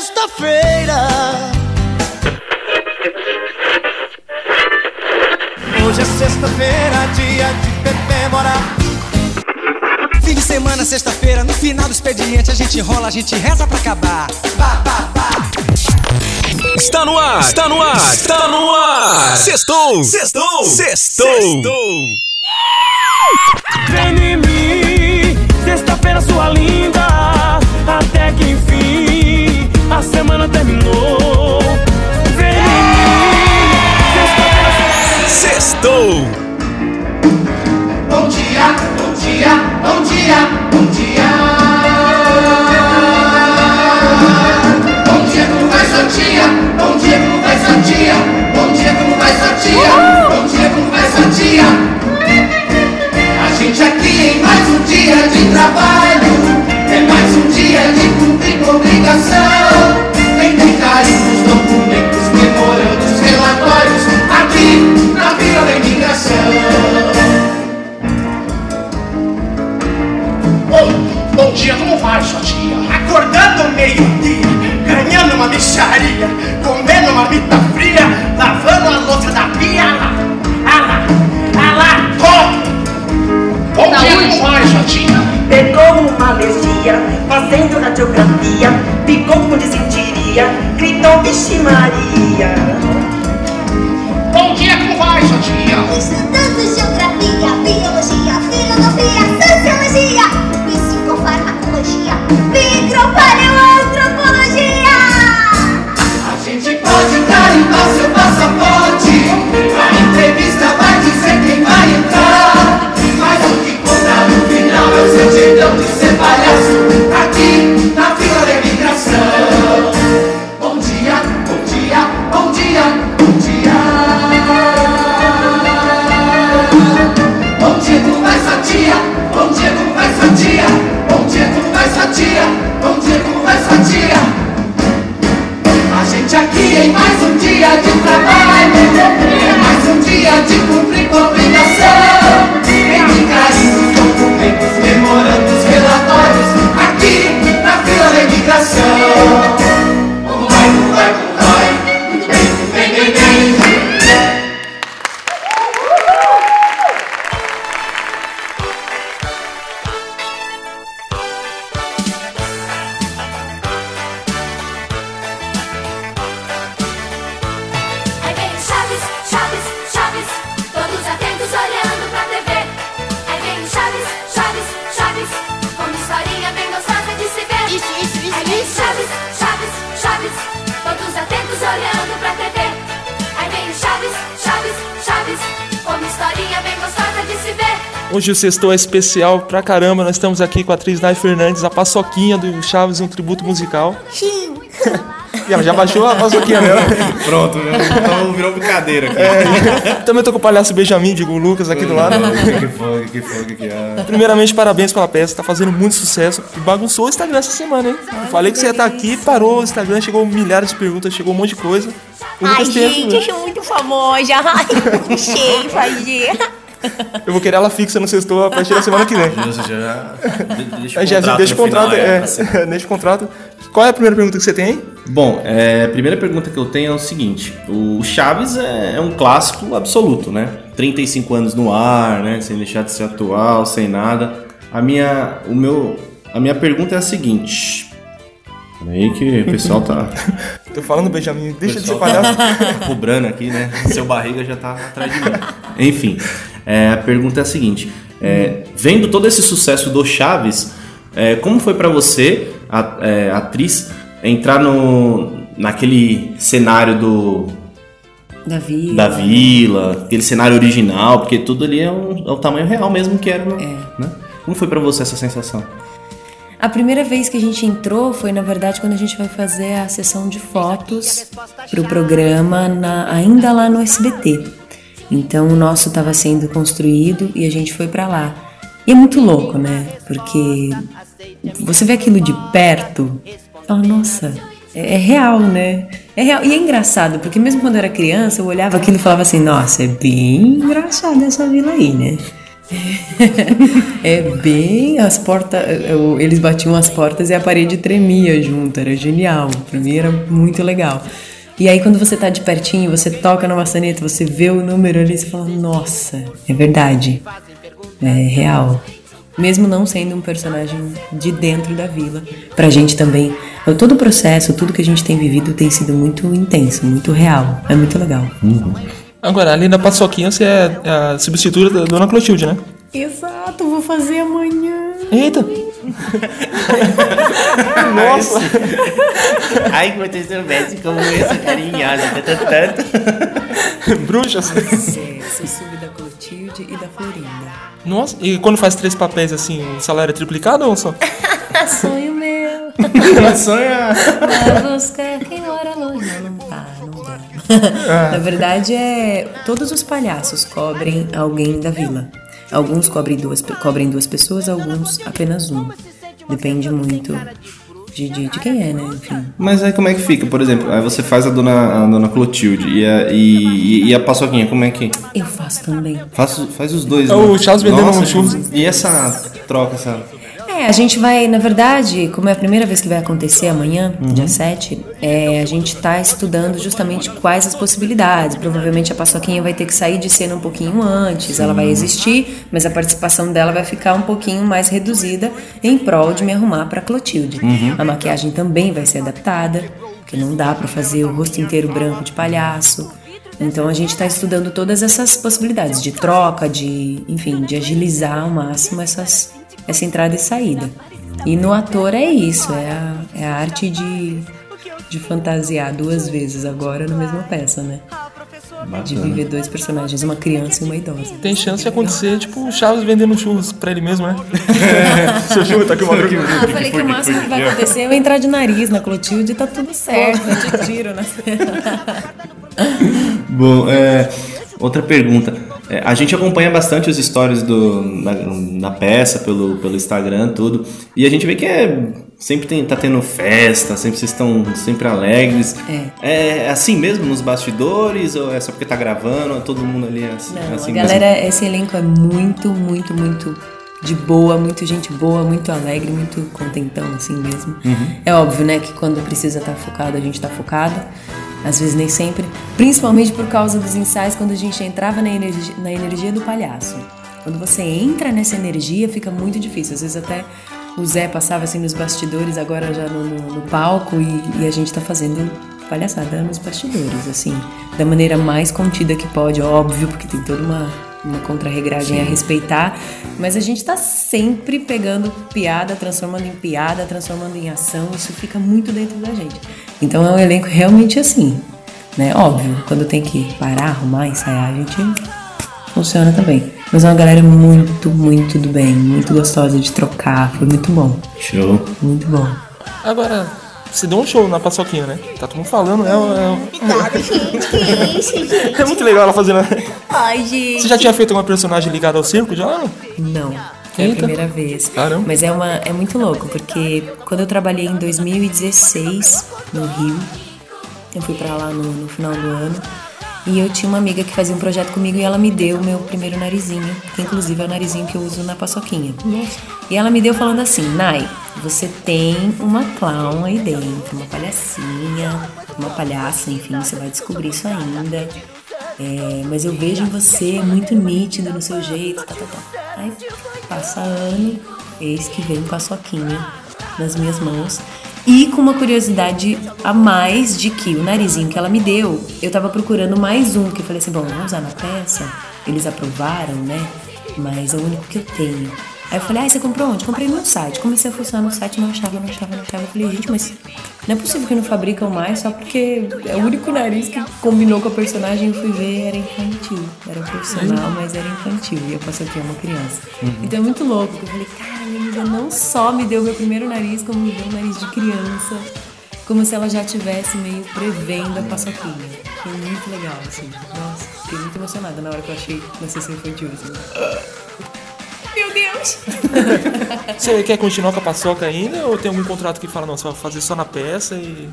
sexta-feira. Hoje é sexta-feira, dia de comemorar. Fim de semana, sexta-feira, no final do expediente a gente rola, a gente reza pra acabar. Bah, bah, bah. Está no ar, está no ar, está no ar. Sextou, sextou, sextou. Vem em mim, sexta-feira sua linda, até que enfim semana terminou. Vem em mim, Sextou. Bom dia, bom dia, bom dia, bom dia. Bom dia, como vai sua tia? Bom dia, como vai? Bom dia, Hoje o sextou é especial pra caramba. Nós estamos aqui com a atriz Nai Fernandes, a paçoquinha do Chaves, um tributo musical. Sim. E ela já baixou a paçoquinha dela. Pronto, né? então virou brincadeira aqui. É, também tô com o palhaço Benjamin, digo o Lucas aqui do lado. O que que foi, que que foi, que que é? Primeiramente, parabéns pela peça, tá fazendo muito sucesso. E bagunçou o Instagram essa semana, hein? Eu falei que você ia estar aqui, parou o Instagram, chegou milhares de perguntas, chegou um monte de coisa. Ai, gente, eu sou muito famosa. Ai, sei fazer. Eu vou querer ela fixa no sextou a partir da semana que vem. Você já. de- Deixa o Aí já contrato deixa o no final, contrato, é, é, deixa o contrato. Qual é a primeira pergunta que você tem aí? Bom, é, a primeira pergunta que eu tenho é o seguinte: o Chaves é, é um clássico absoluto, né? 35 anos no ar, né? Sem deixar de ser atual, sem nada. A minha, o meu, a minha pergunta é a seguinte. Peraí que o pessoal tá Tô falando, Benjamin, deixa de ser pessoal palhaço. tá cobrando aqui, né? Seu barriga já tá atrás de mim. Enfim, é, a pergunta é a seguinte: é, vendo todo esse sucesso do Chaves, é, como foi pra você, a, é, atriz, entrar no naquele cenário do Da vida. da vila, aquele cenário original, porque tudo ali é, um- é o tamanho real mesmo que era, né? Como foi pra você essa sensação? A primeira vez que a gente entrou foi, na verdade, quando a gente vai fazer a sessão de fotos pro programa na- ainda lá no SBT. Então o nosso estava sendo construído e a gente foi para lá. E é muito louco, né? Porque você vê aquilo de perto, fala, nossa, é, é real, né? É real. E é engraçado, porque mesmo quando eu era criança, eu olhava aquilo e falava assim, nossa, é bem engraçado essa vila aí, né? é bem as portas. Eles batiam as portas e a parede tremia junto, era genial. Pra mim era muito legal. E aí, quando você tá de pertinho, você toca na maçaneta, você vê o número ali você fala: Nossa, é verdade. É real. Mesmo não sendo um personagem de dentro da vila. Pra gente também. Todo o processo, tudo que a gente tem vivido tem sido muito intenso, muito real. É muito legal. Agora, ali na paçoquinha, você é a substituta da Dona Clotilde, né? Exato, vou fazer amanhã. Eita! Nossa! Ai, que vocês soubessem como eu sou carinhosa, tanto, tanto. Bruxas. É, sou sub da Clotilde e da Florinda. Nossa, e quando faz três papéis assim, o salário é triplicado ou só? Sonho meu. Ela sonha. Vai buscar quem mora longe. Não, não tá, não dá. Na verdade, é. Todos os palhaços cobrem alguém da vila. Alguns cobrem duas, cobrem duas pessoas, alguns apenas um. Depende muito de, de, de quem é, né? Enfim. Mas aí como é que fica? Por exemplo, aí você faz a dona, a dona Clotilde e a, e, e a paçoquinha, como é que. Eu faço também. Faz, faz os dois, né? o Charles vendendo Nossa, um churros. E essa troca, essa. A gente vai, na verdade, como é a primeira vez que vai acontecer amanhã, dia 7, é, a gente tá estudando justamente quais as possibilidades. Provavelmente a paçoquinha vai ter que sair de cena um pouquinho antes, ela vai existir, mas a participação dela vai ficar um pouquinho mais reduzida em prol de me arrumar pra Clotilde. A maquiagem também vai ser adaptada, porque não dá pra fazer o rosto inteiro branco de palhaço. Então a gente está estudando todas essas possibilidades de troca, de, enfim, de agilizar ao máximo essas, essa entrada e saída. E no ator é isso, é a, é a arte de, de fantasiar duas vezes agora na mesma peça, né? De viver dois personagens, uma criança e uma idosa. Tem chance de acontecer, tipo, o Chaves vendendo churros pra ele mesmo, né? Seu churro tá aqui uma Ah, eu falei que o máximo que vai acontecer é eu entrar de nariz na Clotilde e tá tudo certo, eu te tiro na Bom, é, outra pergunta. É, a gente acompanha bastante os stories do, na, na peça, pelo, pelo Instagram, tudo. E a gente vê que é, sempre tem, tá tendo festa, sempre vocês estão sempre alegres. É. É assim mesmo nos bastidores? Ou é só porque tá gravando? Todo mundo ali é assim, Não, assim a galera, esse elenco é muito, muito, muito de boa, muito gente boa, muito alegre, muito contentão, assim mesmo. É óbvio, né, que quando precisa estar focado, a gente tá focado. Às vezes nem sempre. Principalmente por causa dos ensaios, quando a gente entrava na energia, na energia do palhaço. Quando você entra nessa energia, fica muito difícil. Às vezes até o Zé passava assim nos bastidores, agora já no, no- no palco, e, e a gente tá fazendo palhaçada nos bastidores, assim, da maneira mais contida que pode, óbvio, porque tem toda uma, uma contra-regragem a respeitar, mas a gente tá sempre pegando piada, transformando em piada, transformando em ação, isso fica muito dentro da gente. Então é um elenco realmente assim, né? Óbvio, quando tem que parar, arrumar, ensaiar, a gente funciona também. Mas é uma galera muito, muito do bem, muito gostosa de trocar, foi muito bom, Show. muito bom. Agora, você deu um show na paçoquinha, né? Tá todo mundo falando, é, Obrigada, gente. Que isso, gente? é, é muito legal ela fazendo. Ai, gente. Você já tinha feito alguma personagem ligada ao circo já? Não? Não, foi a primeira vez. Caramba. Mas é, uma, é muito louco, porque quando eu trabalhei em 2016 no Rio, eu fui pra lá no, no final do ano, e eu tinha uma amiga que fazia um projeto comigo e ela me deu o meu primeiro narizinho, que inclusive é o narizinho que eu uso na paçoquinha. E ela me deu falando assim, Nai, você tem uma clown aí dentro, uma palhacinha, uma palhaça, enfim, você vai descobrir isso ainda. É, mas eu vejo você muito nítido no seu jeito, tá, tá, tá. Aí passa ano, eis que vem paçoquinha nas minhas mãos. E com uma curiosidade a mais de que o narizinho que ela me deu, eu tava procurando mais um, que eu falei assim, bom, vamos usar na peça? Eles aprovaram, né? Mas é o único que eu tenho. Aí eu falei, ah, você comprou onde? Comprei no site. Comecei a funcionar no site, não achava, não achava, não achava. Eu falei, gente, mas não é possível que não fabricam mais só porque é o único nariz que combinou com a personagem. Eu fui ver, era infantil. Era profissional, mas era infantil. E eu passei aqui uma criança. Então é muito louco. porque Eu falei, cara, minha amiga não só me deu meu primeiro nariz, como me deu um nariz de criança. Como se ela já tivesse meio prevendo a paçoquinha. Foi muito legal, assim. Nossa, fiquei muito emocionada na hora que eu achei na sessão infantil. Assim. Meu Deus! Você quer continuar com a paçoca ainda ou tem algum contrato que fala, não, você vai fazer só na peça e.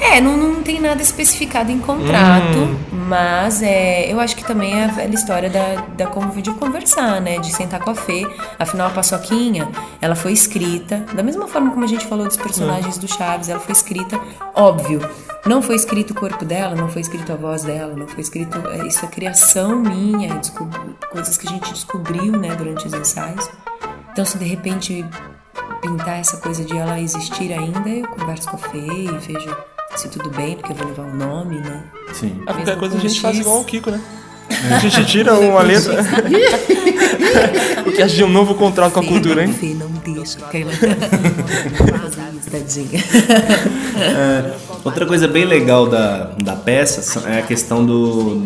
É, não, não tem nada especificado em contrato, Hum. mas é, eu acho que também é a velha história da, da como de conversar, né? De sentar com a Fê. Afinal, a Paçoquinha, ela foi escrita, da mesma forma como a gente falou dos personagens do Chaves, ela foi escrita, óbvio. Não foi escrito o corpo dela, não foi escrito a voz dela, não foi escrito. é, Isso é criação minha, é coisas que a gente descobriu, né, durante os ensaios. Então, se de repente pintar essa coisa de ela existir ainda, eu converso com a Fê e vejo se tudo bem, porque eu vou levar o nome, né? Sim. Ah, qualquer Mesmo coisa a gente faz X. igual o Kiko, né? A gente tira uma letra. Porque a gente tem um novo contrato com a cultura, hein? Fê, não deixa. Tadinha. É, outra coisa bem legal da, da peça é a questão do,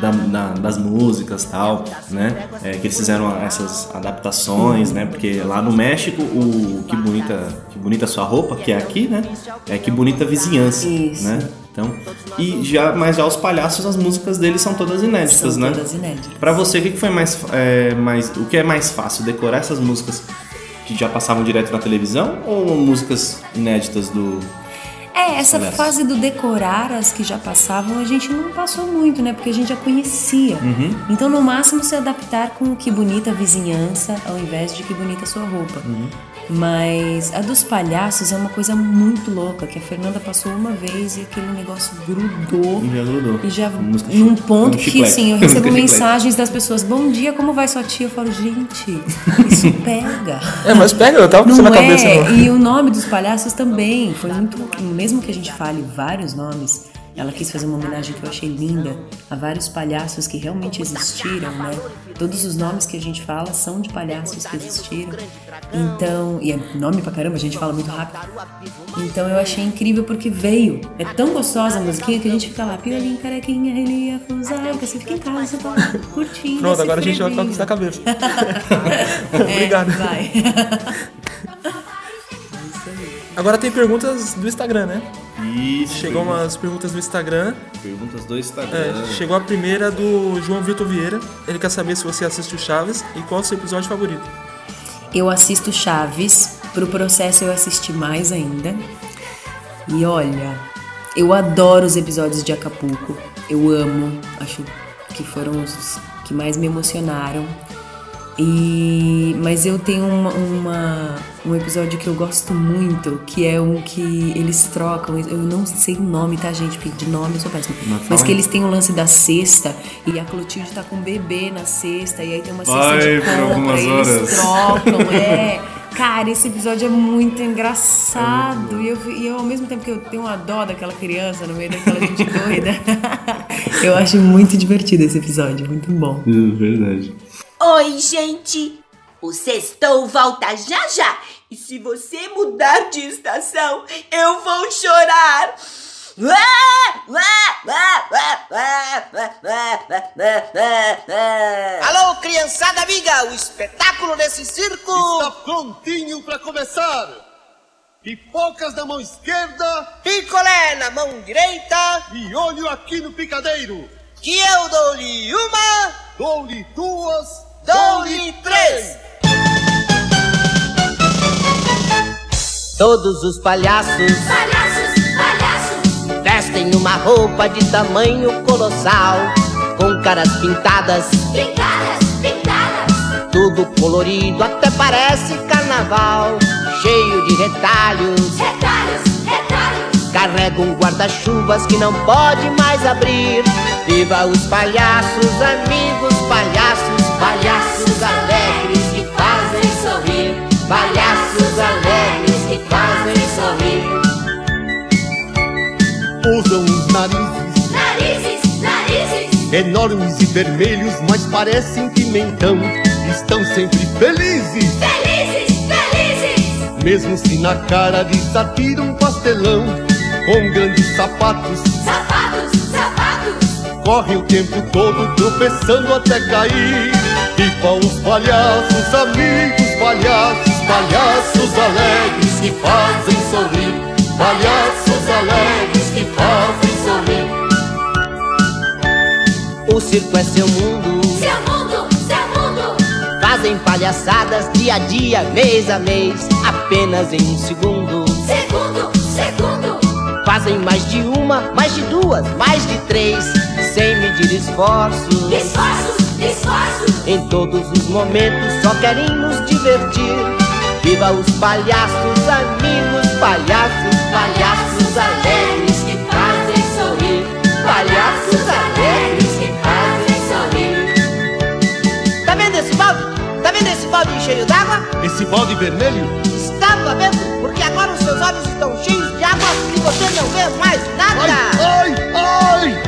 da- da- das músicas tal, né? É, que eles fizeram essas adaptações, né? Porque lá no México, o Que Bonita, que bonita Sua Roupa, que é aqui, né? É Que Bonita Vizinhança, Isso. né? Então, e já, mas já os palhaços, as músicas deles são todas inéditas, São né? todas inéditas. Pra você, o que que foi mais, é, mais. O que é mais fácil? Decorar essas músicas que já passavam direto na televisão ou músicas inéditas do. É, essa fase do decorar as que já passavam, a gente não passou muito, né? Porque a gente já conhecia. Uhum. Então, no máximo, se adaptar com o que bonita vizinhança, ao invés de que bonita sua roupa. Uhum. Mas a dos palhaços é uma coisa muito louca, que a Fernanda passou uma vez e aquele negócio grudou. Já grudou. E já num ponto um que chiclete. assim, eu recebo mensagens das pessoas, bom dia, como vai sua tia? Eu falo, gente, isso pega. É, mas pega, eu tava com isso na cabeça. é, não. e o nome dos palhaços também foi muito. Mesmo que a gente fale vários nomes, ela quis fazer uma homenagem que eu achei linda a vários palhaços que realmente existiram, né? Todos os nomes que a gente fala são de palhaços que existiram. Então, e é nome pra caramba, a gente fala muito rápido. Então eu achei incrível porque veio. É tão gostosa a musiquinha que a gente fica lá, piolinho, carequinha, relia, fusão, que você fica em casa, você tá curtindo. Pronto, agora a gente vai ficar com isso na cabeça. É, Obrigado. vai. Agora tem perguntas do Instagram, né? Isso. Chegou umas perguntas do Instagram. Perguntas do Instagram. É, chegou a primeira do João Vitor Vieira. Ele quer saber se você assiste o Chaves e qual é o seu episódio favorito. Eu assisto Chaves, pro processo eu assisti mais ainda. E olha, eu adoro os episódios de Acapulco. Eu amo, acho que foram os que mais me emocionaram. E mas eu tenho uma, uma- um episódio que eu gosto muito, que é um que eles trocam. Eu não sei o nome, tá, gente? Porque de nome eu sou péssima. Mas que eles têm o lance da cesta e a Clotilde tá com um bebê na cesta e aí tem uma cesta Vai de compra algumas e eles horas. trocam, é. Cara, esse episódio é muito engraçado. e, eu, e eu, ao mesmo tempo que eu tenho uma dó daquela criança no meio daquela gente doida, eu acho muito divertido esse episódio, muito bom. Verdade. Oi, gente! O sextou volta já já! E se você mudar de estação, eu vou chorar! Alô, criançada amiga, o espetáculo desse circo Está prontinho para começar. Pipocas na mão esquerda Picolé na mão direita, e olho aqui no picadeiro. que eu dou-lhe uma, Dou-lhe duas, dou-lhe três. Todos os palhaços Palhaços, palhaços, vestem uma roupa de tamanho colossal, com caras pintadas, pintadas, pintadas. tudo colorido, até parece carnaval, cheio de retalhos. Retalhos, retalhos. Carregam guarda-chuvas que não pode mais abrir. Viva os palhaços, amigos palhaços, palhaços alegres que fazem sorrir. Palhaços alegres que fazem sorrir. Usam os narizes Narizes, narizes. enormes e vermelhos, mas parecem pimentão. Estão sempre felizes, Felizes, felizes. mesmo se na cara lhes atira um pastelão. Com grandes sapatos, Sapatos, correm o tempo todo tropeçando até cair. Pipa os palhaços, amigos palhaços, palhaços alegres que fazem sorrir. Palhaços alegres que fazem sorrir. O circo é seu mundo. Seu mundo, seu mundo. Fazem palhaçadas dia a dia, mês a mês, apenas em um segundo. Segundo, segundo. Fazem mais de uma, mais de duas, mais de três, sem medir esforços. Esforços, esforços. Em todos os momentos só querem nos divertir. Viva os palhaços, amigos, palhaços, palhaços alegres que fazem sorrir. Palhaços alegres que fazem sorrir. Tá vendo esse balde? Tá vendo esse balde cheio d'água? Esse balde vermelho? Estava vendo? Porque agora os seus olhos estão cheios de água e você não vê mais nada. Ai, ai!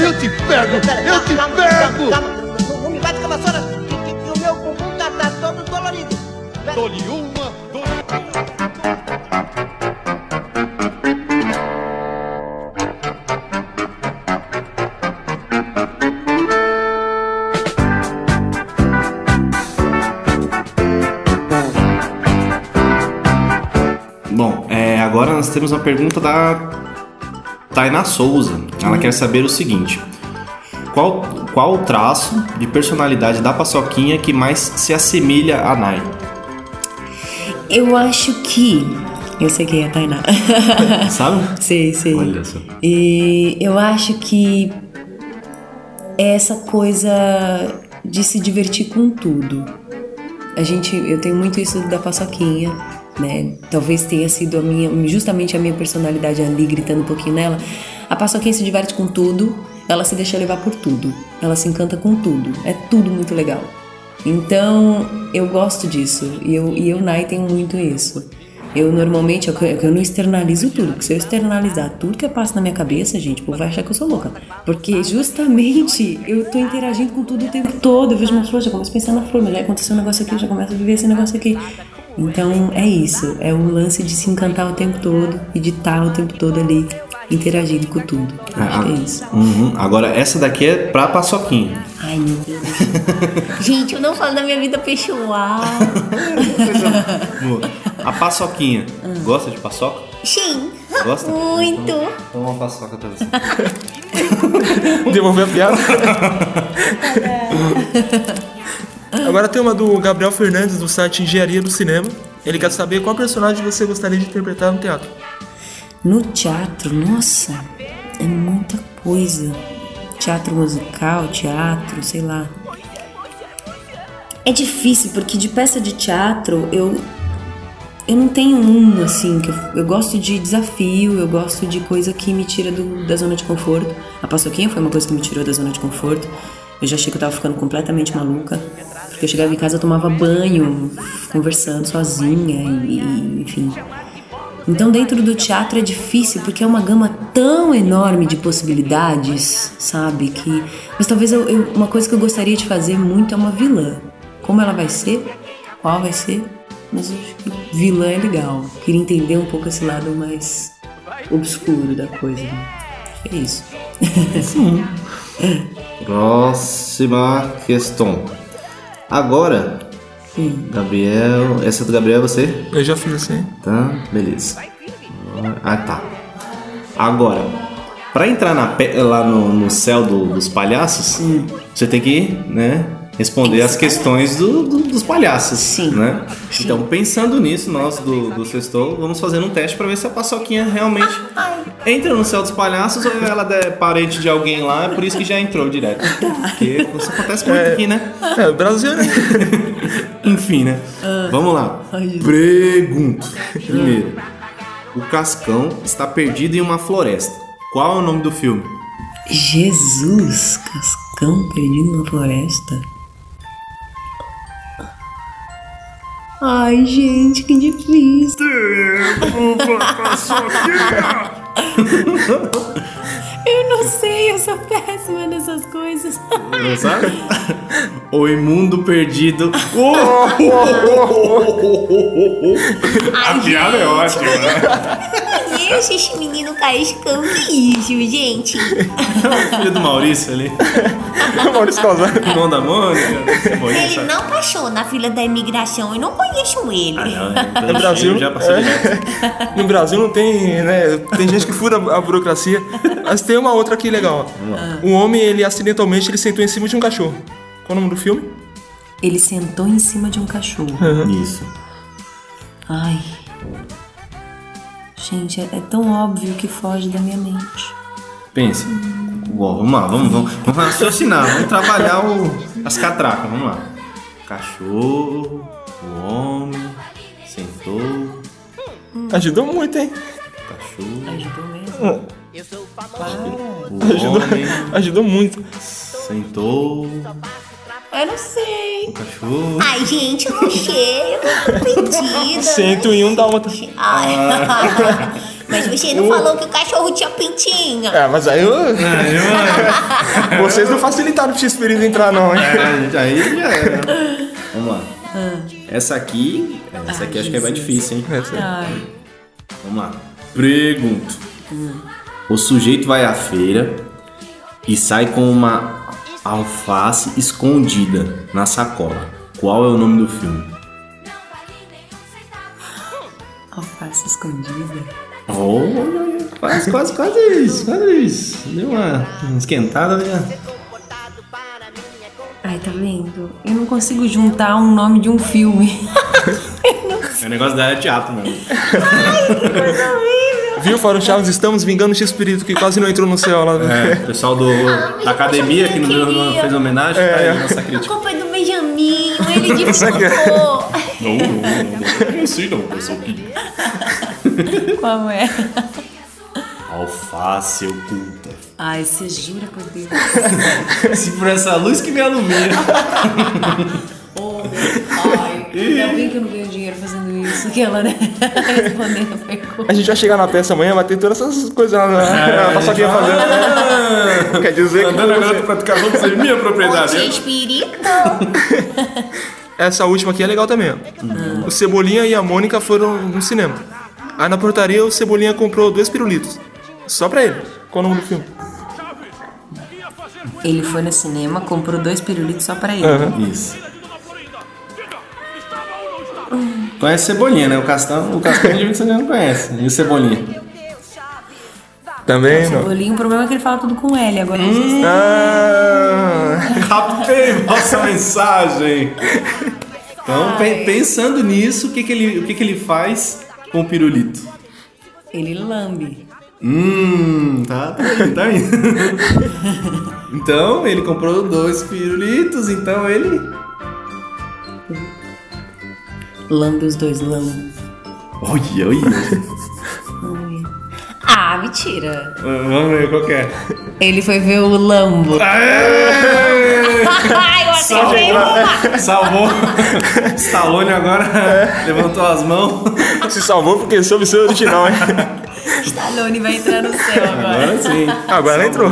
Eu te pego! Eu te calma, pego! Calma, calma, não, não me bate com a vassoura, que, que, que o meu bumbum tá, tá todo dolorido. Dou-lhe uma, nós temos uma pergunta da Tainá Souza. Ela quer saber o seguinte: qual, qual o traço de personalidade da paçoquinha que mais se assemelha a Nai? Eu acho que. Eu sei quem é a Tainá. Sabe? sei, sei. Olha só. E eu acho que é essa coisa de se divertir com tudo. A gente, eu tenho muito isso da paçoquinha, né? Talvez tenha sido a minha, justamente a minha personalidade ali gritando um pouquinho nela. A paçoquinha se diverte com tudo, ela se deixa levar por tudo, ela se encanta com tudo. É tudo muito legal. Então, eu gosto disso. E eu, e eu Nai, tenho muito isso. Eu normalmente, eu, eu não externalizo tudo, porque se eu externalizar tudo que passa na minha cabeça, gente, o povo vai achar que eu sou louca. Porque justamente eu tô interagindo com tudo o tempo todo. Eu vejo uma flor, já começo a pensar na flor, já aconteceu um negócio aqui, eu já começo a viver esse negócio aqui. Então é isso, é o lance de se encantar o tempo todo e de estar o tempo todo ali interagindo com tudo. Eu acho que é isso. Uhum. Agora, essa daqui é pra paçoquinha. Ai meu Deus. gente, eu não falo da minha vida pessoal. A paçoquinha. Gosta de paçoca? Sim. Gosta? Muito. Então, toma uma paçoca pra você. Devolver a piada. Agora tem uma do Gabriel Fernandes do site Engenharia do Cinema. Ele quer saber qual personagem você gostaria de interpretar no teatro. No teatro, nossa, é muita coisa. Teatro musical, teatro, sei lá. É difícil porque de peça de teatro eu eu não tenho um assim que eu, eu gosto de desafio, eu gosto de coisa que me tira do- da zona de conforto. A paçoquinha foi uma coisa que me tirou da zona de conforto. Eu já achei que eu tava ficando completamente maluca. Porque eu chegava em casa, eu tomava banho, conversando sozinha e, e enfim. Então, dentro do teatro é difícil porque é uma gama tão enorme de possibilidades, sabe? Que, mas talvez eu, eu- uma coisa que eu gostaria de fazer muito é uma vilã. Como ela vai ser? Qual vai ser? Mas eu acho que vilã é legal. Queria entender um pouco esse lado mais obscuro da coisa. né? É isso. Sim. Próxima questão. Agora, Gabriel. Essa do Gabriel é você? Eu já fiz assim. Tá, beleza. Ah, tá. Agora, pra entrar na pe- lá no, no céu do- dos palhaços, você tem que, né, responder as questões do- do- dos palhaços, Sim. né? Então, pensando nisso, nós do, do Sextou, vamos fazer um teste pra ver se a paçoquinha realmente entra no céu dos palhaços ou ela é parente de alguém lá, é por isso que já entrou direto. Porque isso acontece muito aqui, né? É, o Brasil, né? Enfim, né? Vamos lá. Pergunto. Primeiro. O Cascão está perdido em uma floresta. Qual é o nome do filme? Jesus, cascão perdido na floresta. Ai, gente, que difícil. Eu não sei, eu sou péssima nessas coisas. Não sabe? o Imundo Perdido. A piada é ótima, né? Gente, esse menino cascão, isso, gente? O filho do Maurício ali. Maurício Calzano. Irmão da Mônica. Ele não passou na fila da imigração, eu não conheço ele. Ah, No Brasil, já passou é. no Brasil não tem, né? Tem gente que fura a burocracia. Mas tem uma outra aqui legal. ó. Um homem, ele acidentalmente, ele sentou em cima de um cachorro. Qual o nome do filme? Ele sentou em cima de um cachorro. Isso. Ai. Gente, é, é tão óbvio que foge da minha mente. Pensa. Bom, vamos lá, vamos, vamos, vamos raciocinar, vamos trabalhar o, as catracas, vamos lá. Cachorro, o homem, sentou, Ajudou muito, hein? cachorro, Ajudou mesmo? o Ajudou, homem, ajudou muito. sentou, Eu não sei. cachorro. Ai, gente, eu não sei. Eu tô perdida. Cento e um dálmata. Ai. Mas você não falou que o cachorro tinha pintinho. É, mas aí eu... Vocês não facilitaram pro X-Espírito entrar, não, hein? É, aí já era. Vamos lá. Essa aqui, essa aqui acho que é mais difícil, hein? Ai. Vamos lá. Pergunto. O sujeito vai à feira e sai com uma alface escondida na sacola. Qual é o nome do filme? Alface escondida. Oh, quase, quase, quase isso, quase isso. Deu uma esquentada, né? Ai, tá vendo? Eu não consigo juntar um nome de um filme. É um negócio da área de teatro mesmo. Viu, Faro Chaves? Estamos vingando o X-Espírito que quase não entrou no céu lá. É, o pessoal do, da academia que não fez homenagem, tá aí a nossa A crítica. culpa é do Benjamin, ele Isso aqui é-. Não, não, não, não, sei não, eu sou Qual é? Alface oculta. Ai, você jura por Deus? Se por essa luz que me alumia. Oh, ai, ainda bem que eu não ganho dinheiro fazendo isso. Que ela, né? Respondendo a pergunta. A gente vai chegar na peça amanhã, vai ter todas essas coisas lá na, É, paçoquinha fazendo. Quer dizer que Andando agora pra praticar vamos ser minha propriedade. Ô, espírito. essa última aqui é legal também. ó. O Cebolinha e a Mônica foram no cinema. Aí na portaria o Cebolinha comprou dois pirulitos. Só pra ele. Qual o nome do filme? Ele foi no cinema, comprou dois pirulitos só pra ele. Aham. Isso. Conhece Cebolinha, né? O Castão, o Castão de você não conhece. E o Cebolinha? Também não. Cebolinha, o problema é que ele fala tudo com L. Agora se- Ah, Captei nossa mensagem. Então, pe- pensando nisso, o que, que, ele, o que, que ele faz com o pirulito? ele lambe. Hum, tá, tá indo, tá indo. Então, ele comprou dois pirulitos, então ele. Lambe os dois, lambe. Olha, olha. Ah, mentira. Vamos ver qual que é. Ele foi ver o Lambo. Ai, eu acertei uma. Salvou. Stallone agora levantou as mãos. se salvou porque soube ser original, hein? Stallone vai entrar no céu agora. Agora sim. Agora entrou.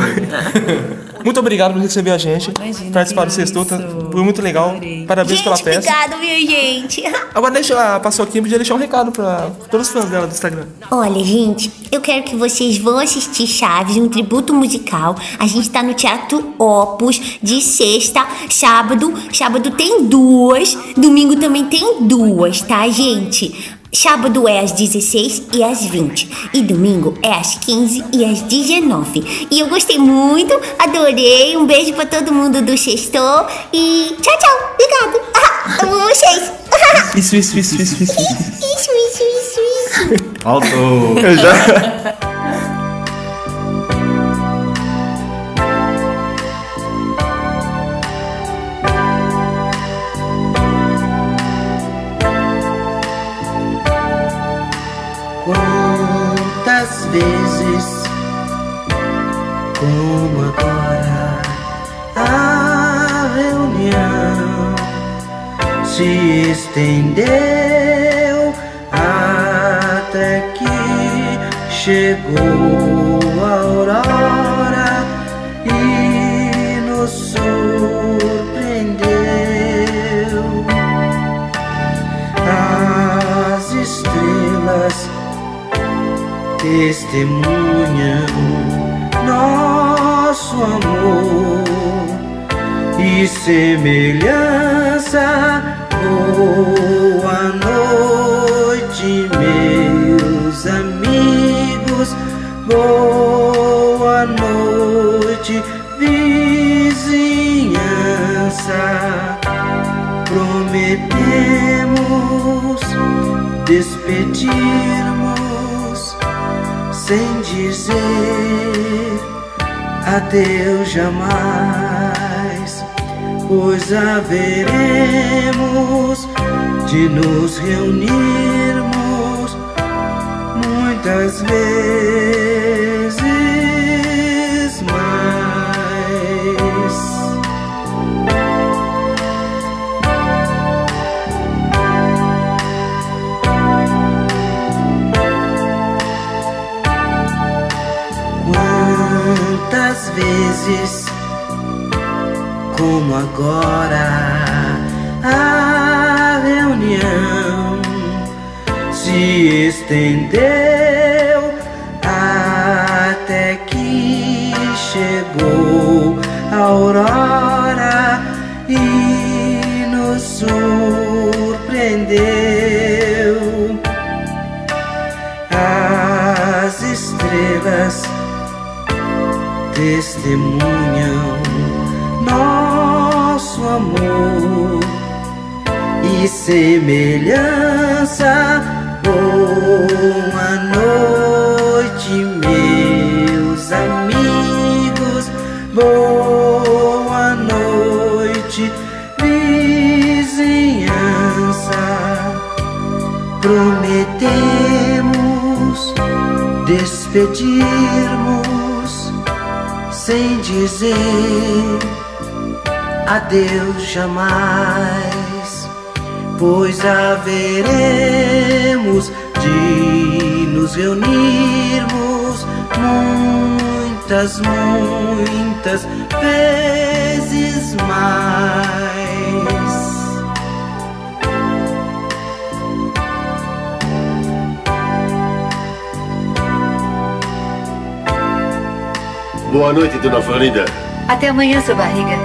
Muito obrigado por receber a gente. Imagina, Participar do Sextou. isso. Foi muito legal. Adorei. Parabéns pela Gente, peça. obrigado, viu, gente? Agora deixa a Paçoquinha podia deixar um recado pra todos os fãs dela do Instagram. Olha, gente, eu quero que vocês vão assistir Chaves, um tributo musical. A gente tá no Teatro Opus de sexta, sábado. Sábado tem duas, domingo também tem duas, tá, gente? Sábado é às 16 e às 20. E domingo é às 15 e às 19. E eu gostei muito, adorei. Um beijo pra todo mundo do Sextou. E tchau, tchau. Obrigado. Ah, amo vocês. Isso, isso, isso, isso, isso. Isso, isso, isso, isso. Alto. Eu já. despedirmos sem dizer adeus jamais, pois haveremos de nos reunirmos muitas vezes Quantas vezes, como agora, a reunião se estendeu até que chegou a aurora e nos surpreendeu. Testemunham nosso amor e semelhança. Boa noite, meus amigos. Boa noite, vizinhança. Prometemos despedirmos sem dizer adeus jamais, pois haveremos de nos reunirmos muitas, muitas vezes mais. Boa noite, dona Florinda. Até amanhã, seu barriga.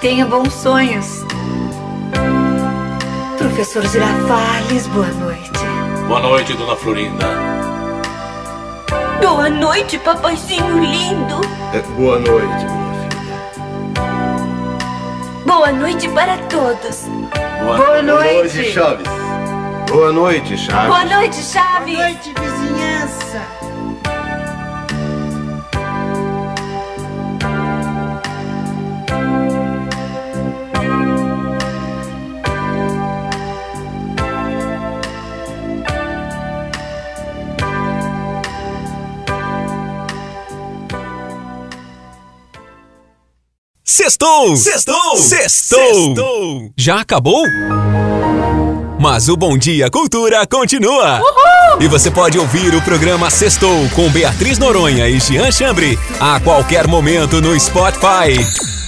Tenha bons sonhos. Professor Girafales, boa noite. Boa noite, dona Florinda. Boa noite, papaizinho lindo. É, boa noite, minha Boa noite para todos. Boa, Boa noite. Chaves. Boa noite, Chaves. Boa noite, Chaves. Boa noite, vizinhança. Sextou! Sextou! Sextou! Já acabou? Mas o Bom Dia Cultura continua! E você pode ouvir o programa Sextou com Beatriz Noronha e Jean Chambre a qualquer momento no Spotify.